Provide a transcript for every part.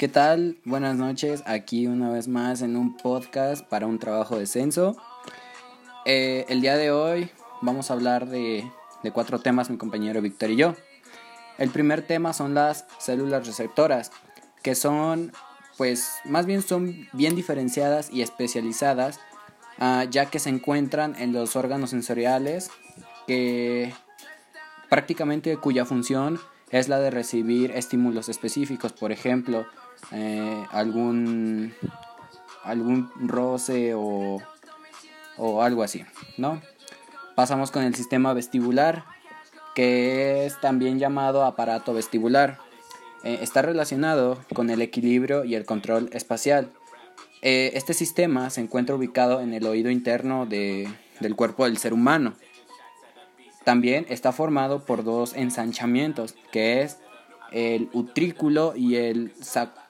¿Qué tal? Buenas noches, aquí una vez más en un podcast para un trabajo de censo. Eh, el día de hoy vamos a hablar de, de cuatro temas, mi compañero Víctor y yo. El primer tema son las células receptoras, que son, pues, más bien son bien diferenciadas y especializadas, ah, ya que se encuentran en los órganos sensoriales, que prácticamente cuya función es la de recibir estímulos específicos, por ejemplo, eh, algún, algún roce o, o algo así, ¿no? Pasamos con el sistema vestibular, que es también llamado aparato vestibular. Eh, está relacionado con el equilibrio y el control espacial. Eh, este sistema se encuentra ubicado en el oído interno de, del cuerpo del ser humano. También está formado por dos ensanchamientos, que es el utrículo y el,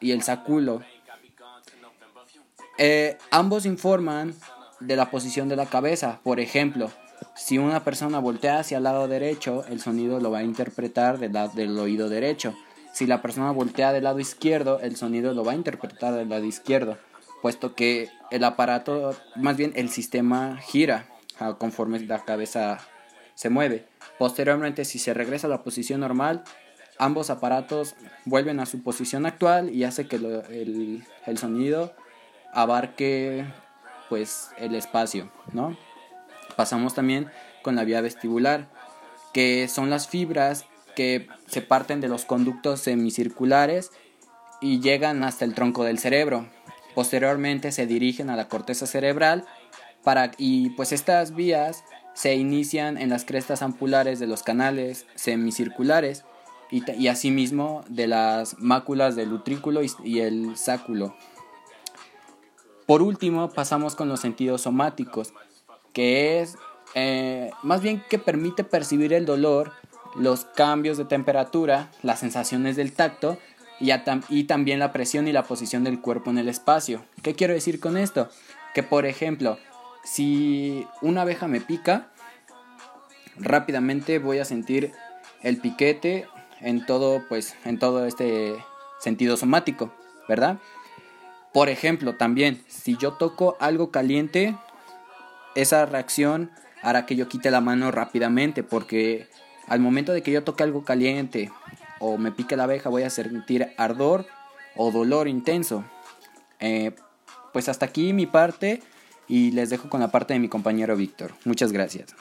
y el sacúlo. Eh, ambos informan de la posición de la cabeza. Por ejemplo, si una persona voltea hacia el lado derecho, el sonido lo va a interpretar del, del oído derecho. Si la persona voltea del lado izquierdo, el sonido lo va a interpretar del lado izquierdo, puesto que el aparato, más bien el sistema gira ah, conforme la cabeza se mueve. Posteriormente, si se regresa a la posición normal, ambos aparatos vuelven a su posición actual y hace que el, el, sonido abarque pues el espacio, ¿no? Pasamos también con la vía vestibular, que son las fibras que se parten de los conductos semicirculares y llegan hasta el tronco del cerebro. Posteriormente se dirigen a la corteza cerebral para, y pues estas vías se inician en las crestas ampulares de los canales semicirculares y, asimismo de las máculas del utrículo y, el sáculo. Por último, pasamos con los sentidos somáticos, que es eh, más bien que permite percibir el dolor, los cambios de temperatura, las sensaciones del tacto y, también la presión y la posición del cuerpo en el espacio. ¿Qué quiero decir con esto? Que por ejemplo, si una abeja me pica, rápidamente voy a sentir el piquete en todo, pues, en todo este sentido somático, ¿verdad? Por ejemplo, también, si yo toco algo caliente, esa reacción hará que yo quite la mano rápidamente, porque al momento de que yo toque algo caliente o me pique la abeja, voy a sentir ardor o dolor intenso. Eh, pues hasta aquí mi parte y les dejo con la parte de mi compañero Víctor. Muchas gracias.